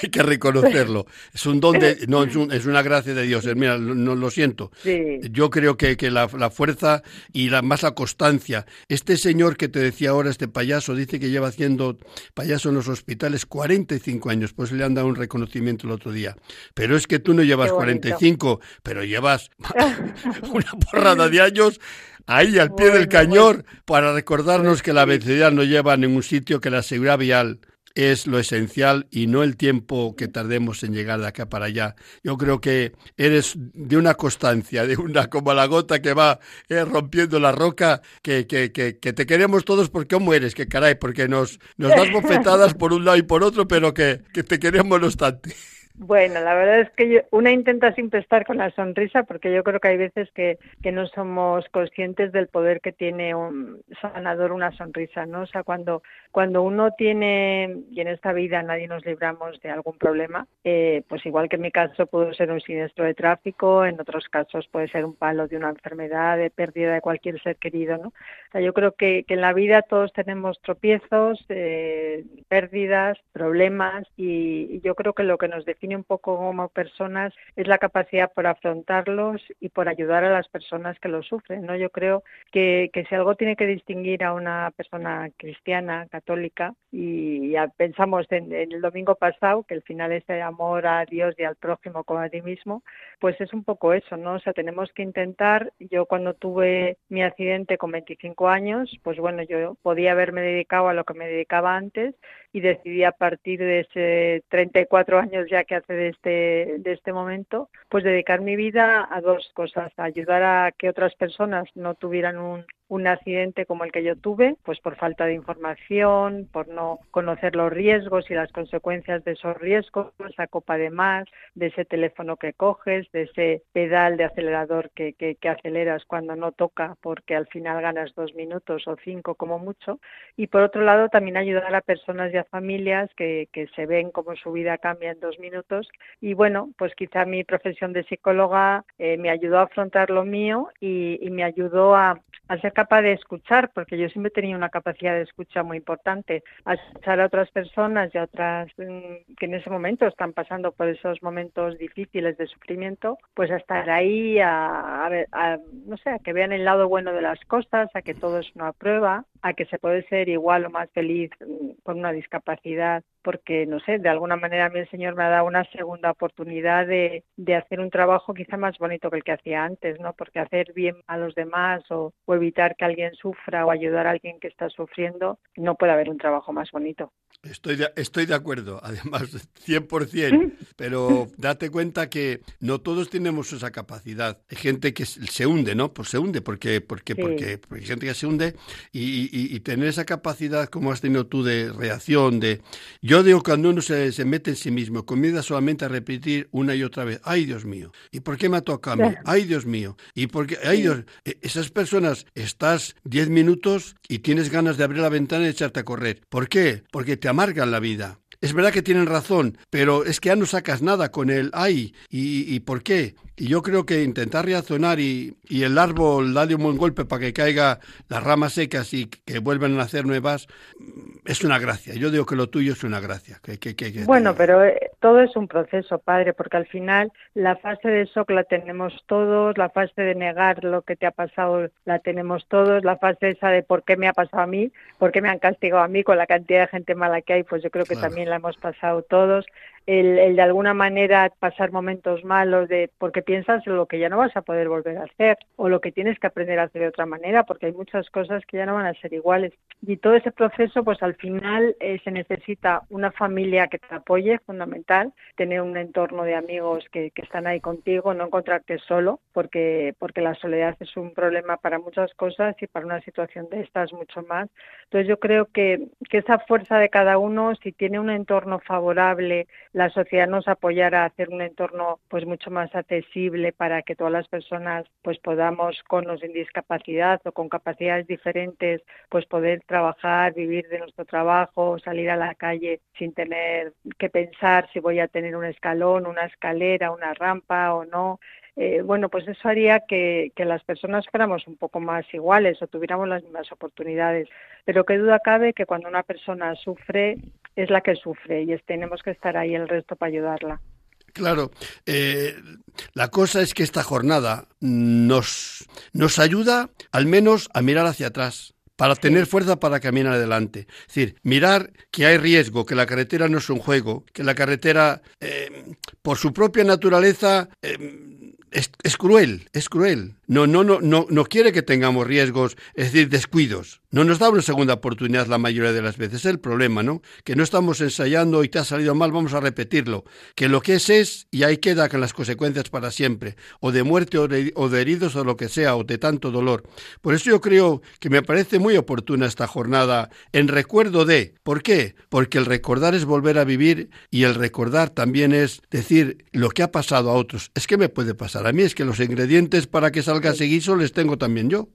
hay que reconocerlo. Es un don de, no, es, una gracia de Dios. Mira, no lo siento. Yo creo que, que la, fuerza y la, más la constancia. Este señor que te decía ahora, este payaso, dice que lleva haciendo payaso en los hospitales 45 años, pues le han dado un reconocimiento el otro día. Pero es que tú no llevas 45, pero llevas una porrada de años ahí al pie del cañón para recordarnos que la velocidad no lleva a ningún sitio, que la seguridad vial es lo esencial y no el tiempo que tardemos en llegar de acá para allá. Yo creo que eres de una constancia, de una como la gota que va eh, rompiendo la roca, que, que, que, te queremos todos porque cómo eres, que caray, porque nos, nos das bofetadas por un lado y por otro, pero que, que te queremos no obstante. Bueno, la verdad es que una intenta siempre estar con la sonrisa porque yo creo que hay veces que, que no somos conscientes del poder que tiene un sanador una sonrisa, ¿no? O sea, cuando, cuando uno tiene, y en esta vida nadie nos libramos de algún problema, eh, pues igual que en mi caso pudo ser un siniestro de tráfico, en otros casos puede ser un palo de una enfermedad, de pérdida de cualquier ser querido, ¿no? Yo creo que, que en la vida todos tenemos tropiezos, eh, pérdidas, problemas y, y yo creo que lo que nos define un poco como personas es la capacidad por afrontarlos y por ayudar a las personas que lo sufren. ¿no? Yo creo que, que si algo tiene que distinguir a una persona cristiana, católica, y pensamos en, el domingo pasado, que el final es el amor a Dios y al prójimo como a ti mismo, pues es un poco eso, ¿no? O sea, tenemos que intentar, yo cuando tuve mi accidente con 25 años, pues bueno, yo podía haberme dedicado a lo que me dedicaba antes y decidí a partir de ese 34 años ya que hace de este, de este momento, pues dedicar mi vida a dos cosas, a ayudar a que otras personas no tuvieran un, un accidente como el que yo tuve, pues por falta de información, por no conocer los riesgos y las consecuencias de esos riesgos, esa copa de más, de ese teléfono que coges, de ese pedal de acelerador que, que, aceleras cuando no toca porque al final ganas dos minutos o cinco como mucho. Y por otro lado, también ayudar a personas y a familias que, que se ven como su vida cambia en dos minutos. Y bueno, pues quizá mi profesión de psicóloga eh, me ayudó a afrontar lo mío y, me ayudó a, a ser capaz de escuchar, porque yo siempre tenido una capacidad de escucha muy importante, a escuchar a otras personas y a otras mm, que en ese momento están pasando por esos momentos difíciles de sufrimiento, pues a estar ahí, a, a, no sé, a que vean el lado bueno de las cosas, a que todo es una prueba, a que se puede ser igual o más feliz mm, con una discapacidad porque, no sé, de alguna manera a mí el Señor me ha dado una segunda oportunidad de, de hacer un trabajo quizá más bonito que el que hacía antes, ¿no? Porque hacer bien a los demás o, o evitar que alguien sufra o ayudar a alguien que está sufriendo, no puede haber un trabajo más bonito. Estoy de, estoy de acuerdo, además, 100%, pero date cuenta que no todos tenemos esa capacidad. Hay gente que se hunde, ¿no? Pues se hunde, porque, porque, porque, hay gente que se hunde y, y, y, tener esa capacidad como has tenido tú de reacción, de... Yo digo, cuando uno se, se mete en sí mismo, comienza solamente a repetir una y otra vez, ay Dios mío, ¿y por qué me ha tocado a mí? Ay Dios mío, ¿y por qué? Ay Dios, e, esas personas, estás 10 minutos y tienes ganas de abrir la ventana y echarte a correr. ¿Por qué? Porque te amargan la vida. Es verdad que tienen razón, pero es que ya no sacas nada con el ay. ¿Y, y por qué? Y yo creo que intentar reaccionar y, y, el árbol darle un buen golpe para que caiga las ramas secas y que vuelvan a nacer nuevas, es una gracia. Yo digo que lo tuyo es una gracia. Que, que, que, bueno, pero eh, todo es un proceso, padre, porque al final la fase de shock la tenemos todos, la fase de negar lo que te ha pasado la tenemos todos, la fase esa de por qué me ha pasado a mí, por qué me han castigado a mí con la cantidad de gente mala que hay, pues yo creo que también la hemos pasado todos el, de alguna manera pasar momentos malos de porque piensas en lo que ya no vas a poder volver a hacer o lo que tienes que aprender a hacer de otra manera porque hay muchas cosas que ya no van a ser iguales. Y todo ese proceso pues al final eh, se necesita una familia que te apoye fundamental tener un entorno de amigos que, que están ahí contigo no encontrarte solo porque porque la soledad es un problema para muchas cosas y para una situación de estas mucho más. Entonces yo creo que, que esa fuerza de cada uno si tiene un entorno favorable la sociedad nos apoyara a hacer un entorno pues mucho más accesible para que todas las personas pues podamos con los sin discapacidad o con capacidades diferentes pues poder trabajar, vivir de nuestro trabajo, salir a la calle sin tener que pensar si voy a tener un escalón, una escalera, una rampa o no. Eh, bueno, pues eso haría que, que, las personas fuéramos un poco más iguales o tuviéramos las mismas oportunidades. Pero qué duda cabe que cuando una persona sufre, es la que sufre y tenemos que estar ahí el resto para ayudarla. Claro, eh, la cosa es que esta jornada nos, nos ayuda al menos a mirar hacia atrás para tener fuerza para caminar adelante. Es decir, mirar que hay riesgo, que la carretera no es un juego, que la carretera, eh, por su propia naturaleza, eh, es, es, cruel, es cruel. No, no, no, no, no quiere que tengamos riesgos, es decir, descuidos. No nos da una segunda oportunidad la mayoría de las veces. Es el problema, ¿no? Que no estamos ensayando y te ha salido mal, vamos a repetirlo. Que lo que es es y ahí queda con las consecuencias para siempre. O de muerte o de, heridos o lo que sea, o de tanto dolor. Por eso yo creo que me parece muy oportuna esta jornada en recuerdo de. ¿Por qué? Porque el recordar es volver a vivir y el recordar también es decir lo que ha pasado a otros. Es que me puede pasar a mí, es que los ingredientes para que salga ese guiso les tengo también yo.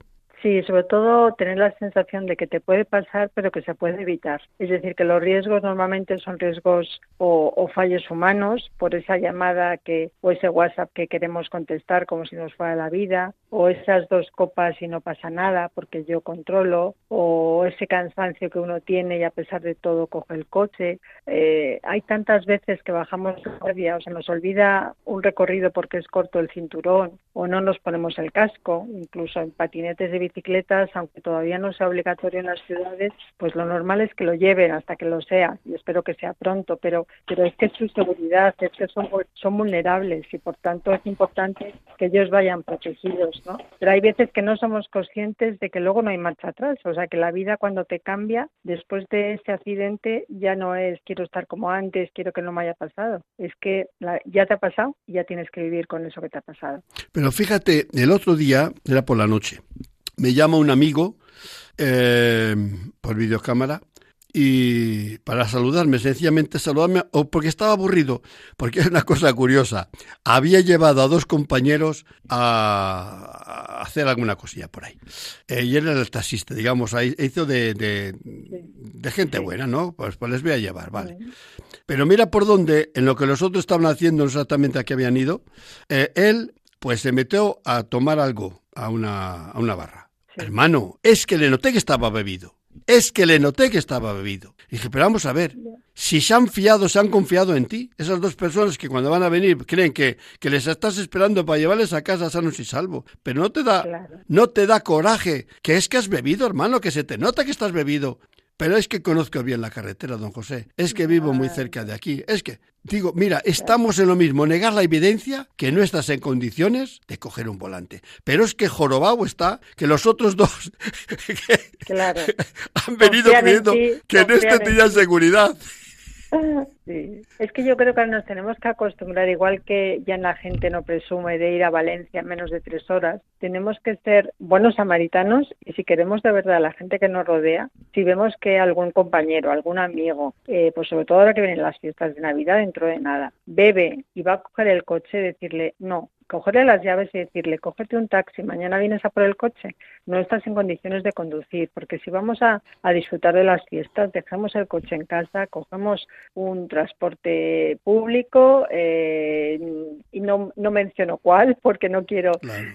Sí, sobre todo tener la sensación de que te puede pasar, pero que se puede evitar. Es decir, que los riesgos normalmente son riesgos o, fallos humanos por esa llamada que o ese WhatsApp que queremos contestar como si nos fuera la vida, o esas dos copas y no pasa nada porque yo controlo, o ese cansancio que uno tiene y a pesar de todo coge el coche. Eh, hay tantas veces que bajamos guardia o se nos olvida un recorrido porque es corto el cinturón o no nos ponemos el casco, incluso en patinetes de bicicletas, aunque todavía no sea obligatorio en las ciudades, pues lo normal es que lo lleven hasta que lo sea y espero que sea pronto, pero, pero es que su seguridad, es que son, son vulnerables y por tanto es importante que ellos vayan protegidos, Pero hay veces que no somos conscientes de que luego no hay marcha atrás, o sea que la vida cuando te cambia después de ese accidente ya no es quiero estar como antes, quiero que no me haya pasado, es que ya te ha pasado y ya tienes que vivir con eso que te ha pasado. Pero fíjate, el otro día, era por la noche, me llama un amigo eh, por videocámara y para saludarme, sencillamente saludarme, o porque estaba aburrido, porque es una cosa curiosa. Había llevado a dos compañeros a, hacer alguna cosilla por ahí. Eh, y él era el taxista, digamos, ahí hizo de, de, gente buena, ¿no? Pues, pues les voy a llevar, vale. Pero mira por dónde, en lo que los otros estaban haciendo, exactamente a qué habían ido, eh, él pues se metió a tomar algo a una, a una barra. Hermano, es que le noté que estaba bebido. Es que le noté que estaba bebido. Y dije, pero vamos a ver, si se han fiado, se han confiado en ti, esas dos personas que cuando van a venir creen que, que les estás esperando para llevarles a casa sanos y salvo, pero no te da, no te da coraje, que es que has bebido, hermano, que se te nota que estás bebido. Pero es que conozco bien la carretera, don José. Es que vivo muy cerca de aquí. Es que, digo, mira, estamos en lo mismo. Negar la evidencia que no estás en condiciones de coger un volante. Pero es que jorobado está que los otros dos han venido creyendo que en este tenían seguridad. Sí. Es que yo creo que nos tenemos que acostumbrar, igual que ya la gente no presume de ir a Valencia en menos de tres horas, tenemos que ser buenos samaritanos y si queremos de verdad a la gente que nos rodea, si vemos que algún compañero, algún amigo, eh, pues sobre todo ahora que vienen las fiestas de Navidad dentro de nada, bebe y va a coger el coche, decirle, no, cogerle las llaves y decirle, cógete un taxi, mañana vienes a por el coche, no estás en condiciones de conducir, porque si vamos a, disfrutar de las fiestas, dejamos el coche en casa, cogemos un transporte público, eh, y no, no menciono cuál, porque no quiero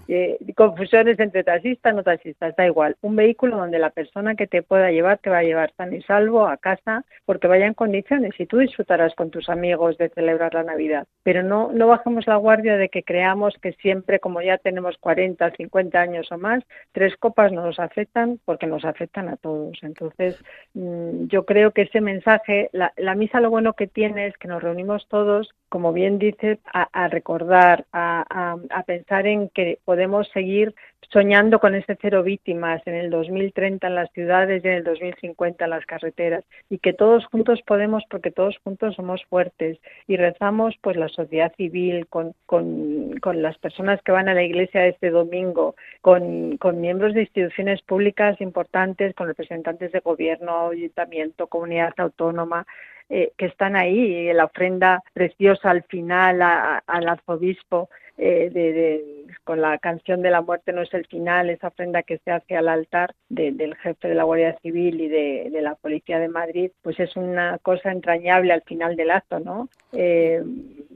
eh, confusiones entre taxistas, no taxistas, da igual, un vehículo donde la persona que te pueda llevar te va a llevar tan y salvo a casa, porque vaya en condiciones, y tú disfrutarás con tus amigos de celebrar la Navidad, pero no, no bajemos la guardia de que creamos que siempre, como ya tenemos 40, 50 años o más, tres copas no nos afectan porque nos afectan a todos. Entonces, mm, yo creo que ese mensaje, la, misa lo bueno que tiene es que nos reunimos todos, como bien dices, a, recordar, a, a pensar en que podemos seguir soñando con ese cero víctimas en el 2030 en las ciudades y en el 2050 en las carreteras y que todos juntos podemos porque todos juntos somos fuertes y rezamos pues la sociedad civil con, con, con las personas que van a la iglesia este domingo, con, con miembros de instituciones públicas importantes, con representantes de gobierno, ayuntamiento, comunidad autónoma, eh, que están ahí, la ofrenda preciosa al final al arzobispo eh, de, con la canción de la muerte no es el final, esa ofrenda que se hace al altar del jefe de la Guardia Civil y de, la Policía de Madrid, pues es una cosa entrañable al final del acto, ¿no? Eh,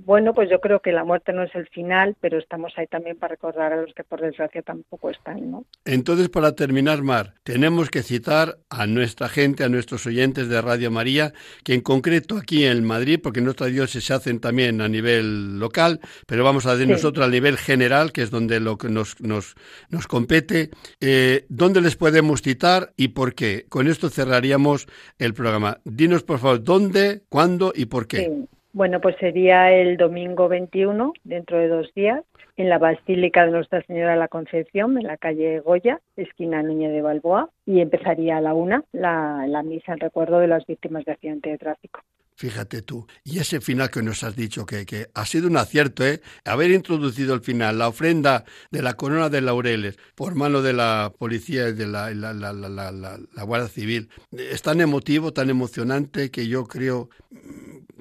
bueno, pues yo creo que la muerte no es el final, pero estamos ahí también para recordar a los que por desgracia tampoco están, ¿no? Entonces, para terminar, Mar, tenemos que citar a nuestra gente, a nuestros oyentes de Radio María, que en concreto aquí en Madrid, porque nuestras dioses se hacen también a nivel local, pero vamos a decir nosotros a nivel general, que donde lo que nos, nos, nos compete, eh, ¿dónde les podemos citar y por qué? Con esto cerraríamos el programa. Dinos, por favor, dónde, cuándo y por qué. Bueno, pues sería el domingo 21, dentro de dos días, en la Basílica de Nuestra Señora de la Concepción, en la calle Goya, esquina Núñez de Balboa, y empezaría a la una la, la misa en recuerdo de las víctimas de accidente de tráfico. Fíjate tú. Y ese final que nos has dicho, que, que, ha sido un acierto, ¿eh? Haber introducido el final, la ofrenda de la corona de laureles por mano de la policía y de la, la, la, la, Guardia Civil, es tan emotivo, tan emocionante que yo creo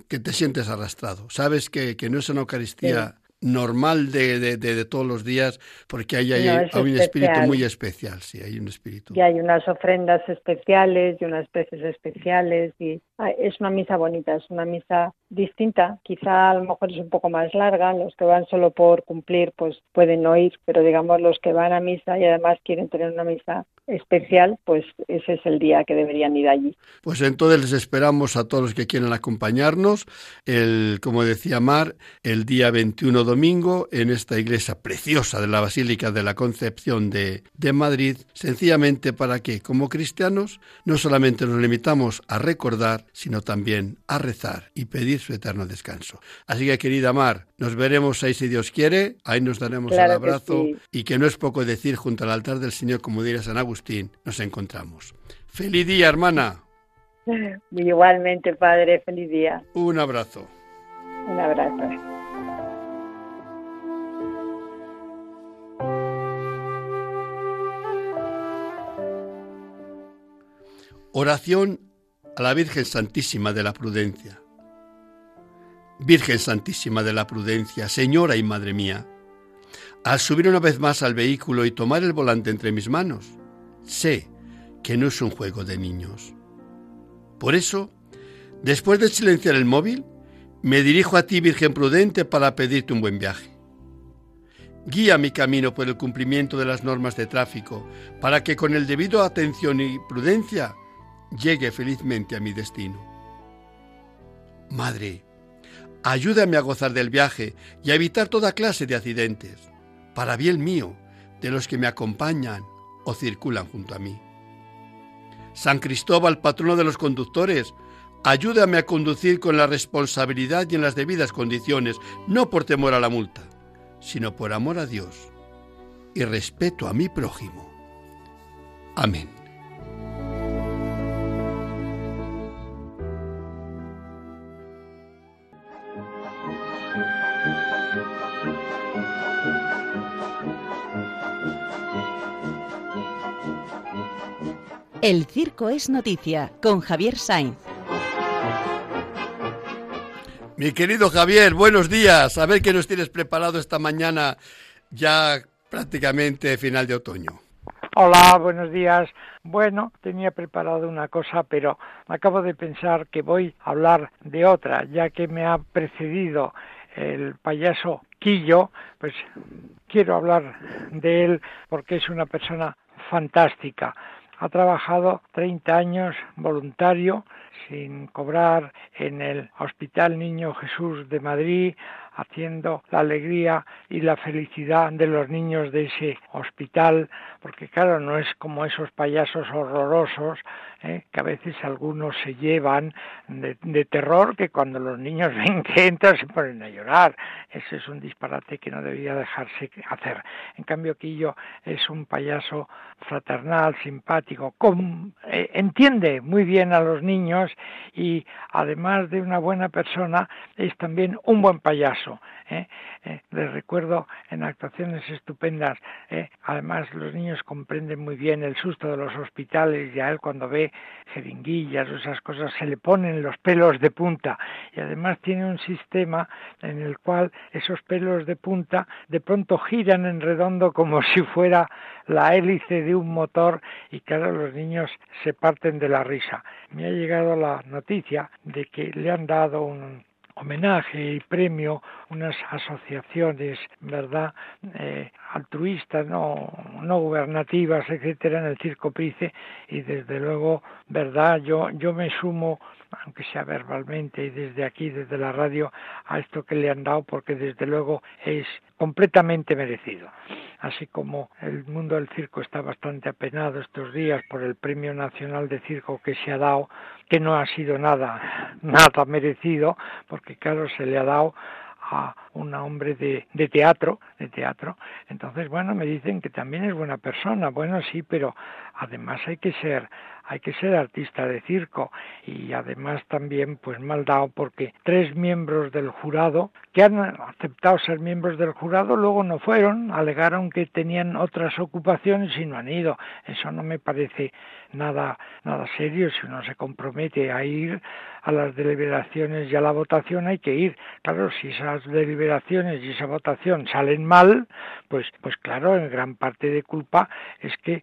que te sientes arrastrado. Sabes que, que no es una Eucaristía normal de, de, de, todos los días, porque hay, hay, un espíritu muy especial, sí, hay un espíritu. Y hay unas ofrendas especiales y unas preces especiales, y es una misa bonita, es una misa distinta, quizá a lo mejor es un poco más larga, los que van solo por cumplir pues pueden no ir, pero digamos los que van a misa y además quieren tener una misa especial, pues ese es el día que deberían ir allí. Pues entonces les esperamos a todos los que quieran acompañarnos, el, como decía Mar, el día 21 domingo en esta iglesia preciosa de la Basílica de la Concepción de, de Madrid, sencillamente para que como cristianos no solamente nos limitamos a recordar, sino también a rezar y pedir su eterno descanso. Así que querida Mar, nos veremos ahí si Dios quiere, ahí nos daremos el abrazo y que no es poco decir junto al altar del Señor, como diría San Agustín, Agustín, nos encontramos. Feliz día, hermana. Igualmente, padre, feliz día. Un abrazo. Un abrazo. Oración a la Virgen Santísima de la Prudencia. Virgen Santísima de la Prudencia, Señora y Madre mía, al subir una vez más al vehículo y tomar el volante entre mis manos, sé que no es un juego de niños. Por eso, después de silenciar el móvil, me dirijo a ti, Virgen Prudente, para pedirte un buen viaje. Guía mi camino por el cumplimiento de las normas de tráfico, para que con el debido atención y prudencia llegue felizmente a mi destino. Madre, ayúdame a gozar del viaje y a evitar toda clase de accidentes, para bien mío, de los que me acompañan o circulan junto a mí. San Cristóbal, patrono de los conductores, ayúdame a conducir con la responsabilidad y en las debidas condiciones, no por temor a la multa, sino por amor a Dios y respeto a mi prójimo. Amén. El Circo es Noticia con Javier Sainz. Mi querido Javier, buenos días. A ver qué nos tienes preparado esta mañana ya prácticamente final de otoño. Hola, buenos días. Bueno, tenía preparado una cosa, pero acabo de pensar que voy a hablar de otra, ya que me ha precedido el payaso Quillo, pues quiero hablar de él porque es una persona fantástica ha trabajado 30 años voluntario sin cobrar en el Hospital Niño Jesús de Madrid, haciendo la alegría y la felicidad de los niños de ese hospital, porque claro, no es como esos payasos horrorosos ¿eh? que a veces algunos se llevan de, terror, que cuando los niños ven que entran se ponen a llorar. Ese es un disparate que no debía dejarse hacer. En cambio, Quillo es un payaso fraternal, simpático, eh, entiende muy bien a los niños y además de una buena persona, es también un buen payaso. ¿eh? Eh, les recuerdo en actuaciones estupendas. Además, los niños comprenden muy bien el susto de los hospitales y a él cuando ve jeringuillas o esas cosas se le ponen los pelos de punta. Y además tiene un sistema en el cual esos pelos de punta de pronto giran en redondo como si fuera la hélice de un motor y claro, los niños se parten de la risa. Me ha llegado la noticia de que le han dado un homenaje y premio unas asociaciones, ¿verdad?, eh, altruistas, no, no gubernativas, etcétera, en el Circo Price y desde luego, ¿verdad?, yo, yo me sumo, aunque sea verbalmente y desde aquí, desde la radio, a esto que le han dado porque desde luego es completamente merecido. Así como el mundo del circo está bastante apenado estos días por el Premio Nacional de Circo que se ha dado, que no ha sido nada, nada merecido, porque claro, se le ha dado a un hombre de, de, teatro, de teatro. Entonces, bueno, me dicen que también es buena persona. Bueno, sí, pero además hay que ser hay que ser artista de circo y además también pues mal dado porque tres miembros del jurado que han aceptado ser miembros del jurado luego no fueron, alegaron que tenían otras ocupaciones y no han ido. Eso no me parece nada nada serio si uno se compromete a ir a las deliberaciones y a la votación hay que ir. Claro, si esas deliberaciones y esa votación salen mal, pues pues claro, en gran parte de culpa es que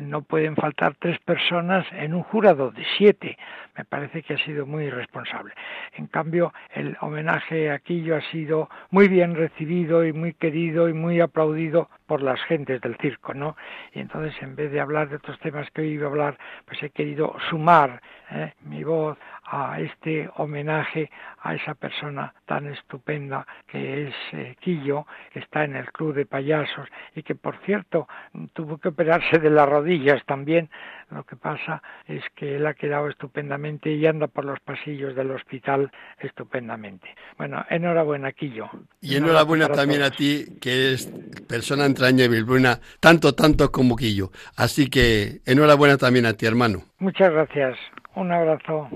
no pueden faltar tres personas en un jurado de siete. Me parece que ha sido muy irresponsable. En cambio, el homenaje a Quillo ha sido muy bien recibido y muy querido y muy aplaudido por las gentes del circo, ¿no? Y entonces, en vez de hablar de otros temas que hoy iba a hablar, pues he querido sumar ¿eh? mi voz a este homenaje a esa persona tan estupenda que es eh, Quillo, que está en el Club de Payasos y que, por cierto, tuvo que operarse de las rodillas también. Lo que pasa es que él ha quedado estupendamente y anda por los pasillos del hospital estupendamente. Bueno, enhorabuena, Quillo. Y enhorabuena también a ti, que eres persona entrañable, buena, tanto, tanto como Quillo. Así que enhorabuena también a ti, hermano. Muchas gracias. Un abrazo.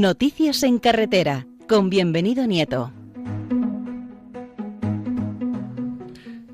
Noticias en carretera, con bienvenido Nieto.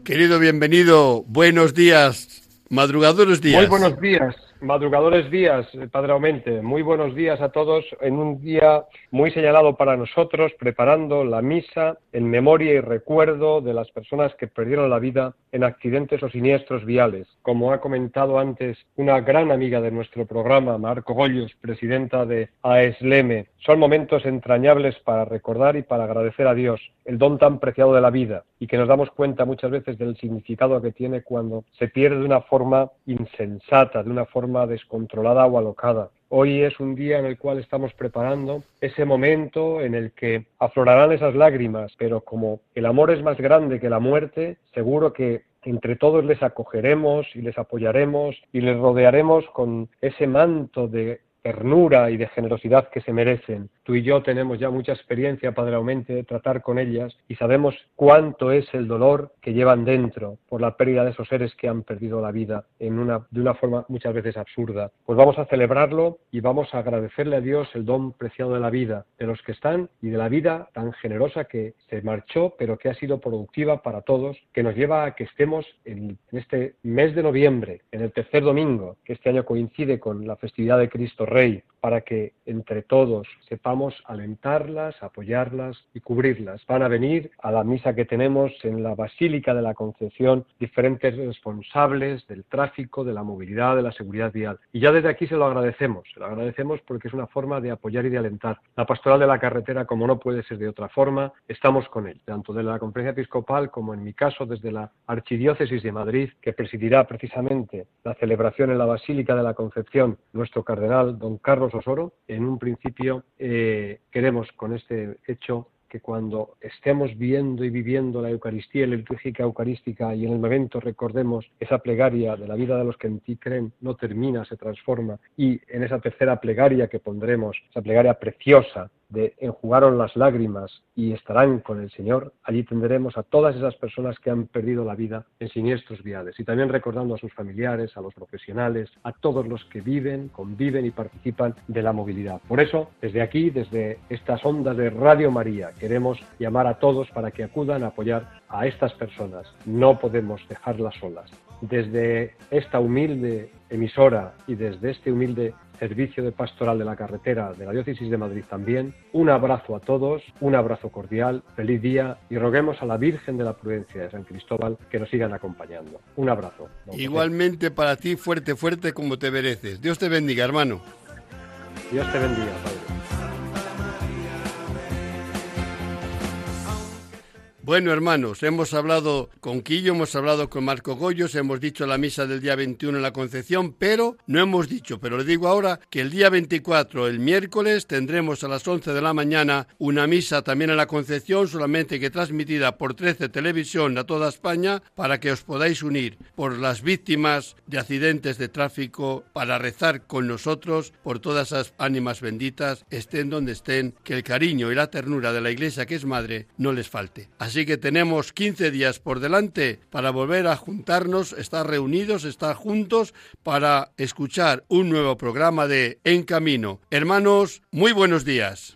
Querido bienvenido, buenos días, madrugadores días. Muy buenos días. Madrugadores días, eh, Padre Aumente. Muy buenos días a todos en un día muy señalado para nosotros, preparando la misa en memoria y recuerdo de las personas que perdieron la vida en accidentes o siniestros viales. Como ha comentado antes una gran amiga de nuestro programa, Marco Goyos, presidenta de AESLEME, son momentos entrañables para recordar y para agradecer a Dios el don tan preciado de la vida y que nos damos cuenta muchas veces del significado que tiene cuando se pierde de una forma insensata, de una forma descontrolada o alocada. Hoy es un día en el cual estamos preparando ese momento en el que aflorarán esas lágrimas, pero como el amor es más grande que la muerte, seguro que entre todos les acogeremos y les apoyaremos y les rodearemos con ese manto de ternura y de generosidad que se merecen. Tú y yo tenemos ya mucha experiencia, Padre Aumente, de tratar con ellas y sabemos cuánto es el dolor que llevan dentro por la pérdida de esos seres que han perdido la vida en una, de una forma muchas veces absurda. Pues vamos a celebrarlo y vamos a agradecerle a Dios el don preciado de la vida, de los que están y de la vida tan generosa que se marchó, pero que ha sido productiva para todos, que nos lleva a que estemos en este mes de noviembre, en el tercer domingo, que este año coincide con la festividad de Cristo Rey, para que entre todos sepamos alentarlas, apoyarlas y cubrirlas. Van a venir a la misa que tenemos en la Basílica de la Concepción diferentes responsables del tráfico, de la movilidad, de la seguridad vial. Y ya desde aquí se lo agradecemos, se lo agradecemos porque es una forma de apoyar y de alentar. La pastoral de la carretera, como no puede ser de otra forma, estamos con él, tanto de la Conferencia Episcopal como en mi caso desde la Archidiócesis de Madrid, que presidirá precisamente la celebración en la Basílica de la Concepción nuestro cardenal don Carlos Osoro. En un principio eh, queremos con este hecho que cuando estemos viendo y viviendo la Eucaristía y la liturgia eucarística y en el momento recordemos esa plegaria de la vida de los que en ti creen no termina, se transforma. Y en esa tercera plegaria que pondremos, esa plegaria preciosa de enjugaron las lágrimas y estarán con el Señor, allí tendremos a todas esas personas que han perdido la vida en siniestros viales y también recordando a sus familiares, a los profesionales, a todos los que viven, conviven y participan de la movilidad. Por eso, desde aquí, desde estas ondas de Radio María, queremos llamar a todos para que acudan a apoyar a estas personas. No podemos dejarlas solas. Desde esta humilde emisora y desde este humilde servicio de pastoral de la carretera de la diócesis de Madrid también. Un abrazo a todos, un abrazo cordial, feliz día y roguemos a la Virgen de la Prudencia de San Cristóbal que nos sigan acompañando. Un abrazo. Igualmente para ti, fuerte, fuerte como te mereces. Dios te bendiga, hermano. Dios te bendiga, Padre. Bueno, hermanos, hemos hablado con Quillo, hemos hablado con Marco Goyos, hemos dicho la misa del día 21 en la Concepción, pero no hemos dicho, pero le digo ahora que el día 24, el miércoles, tendremos a las 11 de la mañana una misa también en la Concepción, solamente que transmitida por 13 Televisión a toda España, para que os podáis unir por las víctimas de accidentes de tráfico, para rezar con nosotros por todas esas ánimas benditas, estén donde estén, que el cariño y la ternura de la Iglesia que es madre no les falte. Así que tenemos 15 días por delante para volver a juntarnos, estar reunidos, estar juntos para escuchar un nuevo programa de En Camino. Hermanos, muy buenos días.